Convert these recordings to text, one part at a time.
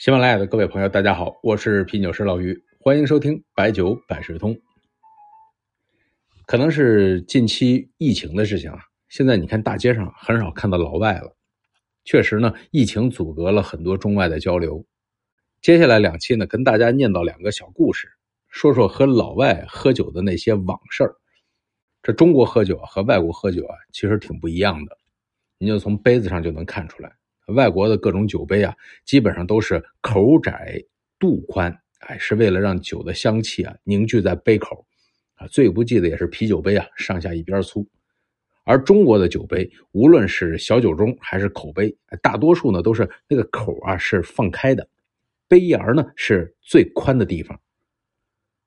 喜马拉雅的各位朋友，大家好，我是品酒师老于，欢迎收听白酒百事通。可能是近期疫情的事情啊，现在你看大街上很少看到老外了。确实呢，疫情阻隔了很多中外的交流。接下来两期呢，跟大家念叨两个小故事，说说和老外喝酒的那些往事。这中国喝酒和外国喝酒啊，其实挺不一样的。您就从杯子上就能看出来。外国的各种酒杯啊，基本上都是口窄肚宽，哎，是为了让酒的香气啊凝聚在杯口，啊，最不济的也是啤酒杯啊，上下一边粗。而中国的酒杯，无论是小酒盅还是口杯，大多数呢都是那个口啊是放开的，杯沿呢是最宽的地方。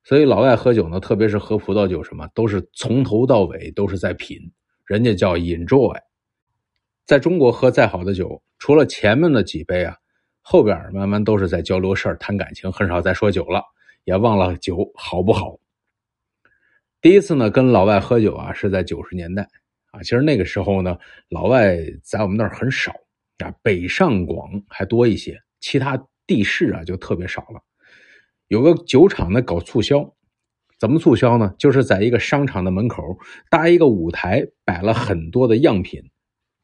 所以老外喝酒呢，特别是喝葡萄酒什么，都是从头到尾都是在品，人家叫 enjoy。在中国喝再好的酒，除了前面的几杯啊，后边慢慢都是在交流事儿、谈感情，很少再说酒了，也忘了酒好不好。第一次呢，跟老外喝酒啊，是在九十年代啊。其实那个时候呢，老外在我们那儿很少啊，北上广还多一些，其他地市啊就特别少了。有个酒厂呢搞促销，怎么促销呢？就是在一个商场的门口搭一个舞台，摆了很多的样品。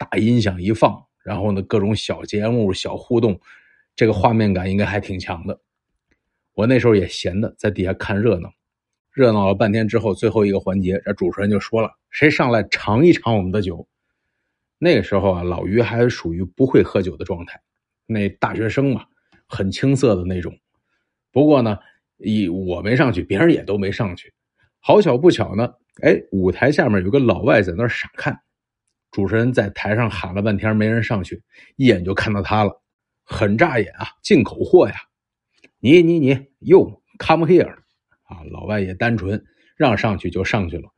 大音响一放，然后呢，各种小节目、小互动，这个画面感应该还挺强的。我那时候也闲的，在底下看热闹，热闹了半天之后，最后一个环节，这主持人就说了：“谁上来尝一尝我们的酒？”那个时候啊，老于还属于不会喝酒的状态，那大学生嘛，很青涩的那种。不过呢，一我没上去，别人也都没上去。好巧不巧呢，哎，舞台下面有个老外在那傻看。主持人在台上喊了半天，没人上去，一眼就看到他了，很扎眼啊，进口货呀！你你你，You come here 啊！老外也单纯，让上去就上去了。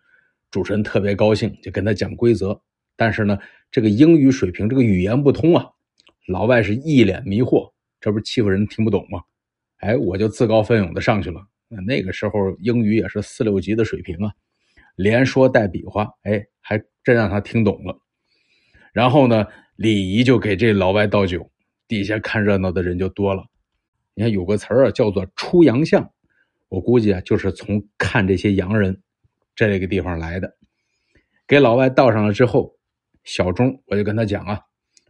主持人特别高兴，就跟他讲规则。但是呢，这个英语水平，这个语言不通啊，老外是一脸迷惑，这不是欺负人听不懂吗？哎，我就自告奋勇的上去了。那个时候英语也是四六级的水平啊，连说带比划，哎，还真让他听懂了。然后呢，礼仪就给这老外倒酒，底下看热闹的人就多了。你看有个词儿啊，叫做“出洋相”，我估计啊，就是从看这些洋人这个地方来的。给老外倒上了之后，小钟我就跟他讲啊，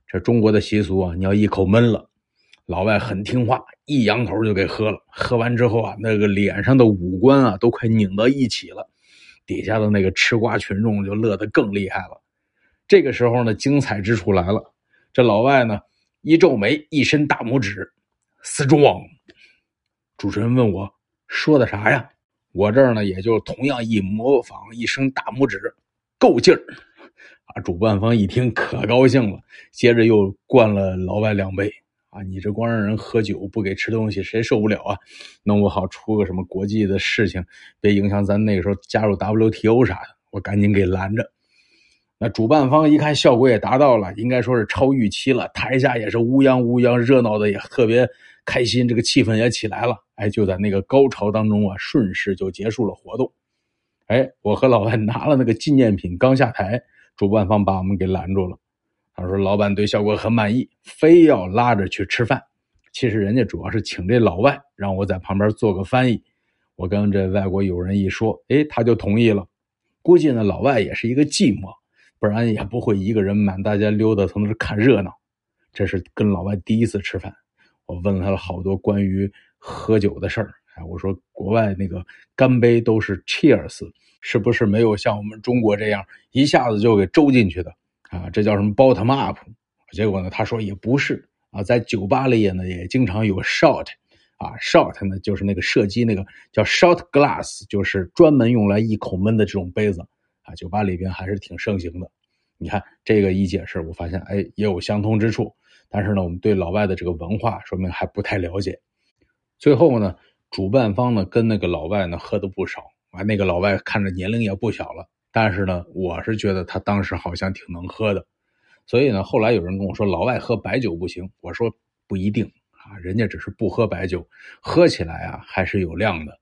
这中国的习俗啊，你要一口闷了。老外很听话，一扬头就给喝了。喝完之后啊，那个脸上的五官啊，都快拧到一起了。底下的那个吃瓜群众就乐得更厉害了。这个时候呢，精彩之处来了。这老外呢，一皱眉，一伸大拇指，strong。主持人问我说的啥呀？我这儿呢，也就同样一模仿，一伸大拇指，够劲儿。啊，主办方一听可高兴了，接着又灌了老外两杯。啊，你这光让人喝酒不给吃东西，谁受不了啊？弄不好出个什么国际的事情，别影响咱那个时候加入 WTO 啥的。我赶紧给拦着。那主办方一看效果也达到了，应该说是超预期了。台下也是乌泱乌泱，热闹的也特别开心，这个气氛也起来了。哎，就在那个高潮当中啊，顺势就结束了活动。哎，我和老外拿了那个纪念品，刚下台，主办方把我们给拦住了。他说：“老板对效果很满意，非要拉着去吃饭。其实人家主要是请这老外，让我在旁边做个翻译。我跟这外国友人一说，哎，他就同意了。估计呢，老外也是一个寂寞。”不然也不会一个人满大街溜达，从那看热闹。这是跟老外第一次吃饭，我问了他好多关于喝酒的事儿。哎，我说国外那个干杯都是 Cheers，是不是没有像我们中国这样一下子就给周进去的啊？这叫什么 bottom up？结果呢，他说也不是啊，在酒吧里也呢也经常有 shot，啊，shot 呢就是那个射击那个叫 shot glass，就是专门用来一口闷的这种杯子。酒吧里边还是挺盛行的。你看这个一解释，我发现哎也有相通之处。但是呢，我们对老外的这个文化说明还不太了解。最后呢，主办方呢跟那个老外呢喝的不少啊。那个老外看着年龄也不小了，但是呢，我是觉得他当时好像挺能喝的。所以呢，后来有人跟我说老外喝白酒不行，我说不一定啊，人家只是不喝白酒，喝起来啊还是有量的。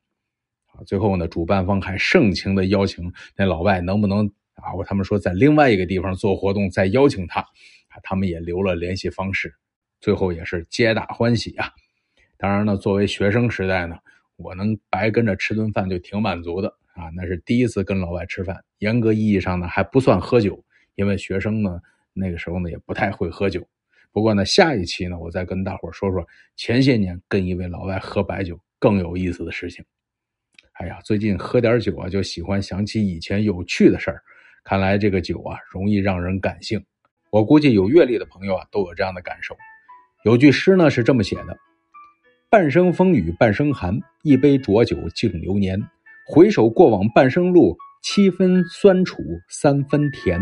最后呢，主办方还盛情的邀请那老外，能不能啊？我他们说在另外一个地方做活动，再邀请他，啊，他们也留了联系方式。最后也是皆大欢喜啊。当然呢，作为学生时代呢，我能白跟着吃顿饭就挺满足的啊。那是第一次跟老外吃饭，严格意义上呢还不算喝酒，因为学生呢那个时候呢也不太会喝酒。不过呢，下一期呢，我再跟大伙说说前些年跟一位老外喝白酒更有意思的事情。哎呀，最近喝点酒啊，就喜欢想起以前有趣的事儿。看来这个酒啊，容易让人感性。我估计有阅历的朋友啊，都有这样的感受。有句诗呢是这么写的：“半生风雨半生寒，一杯浊酒敬流年。回首过往半生路，七分酸楚三分甜。”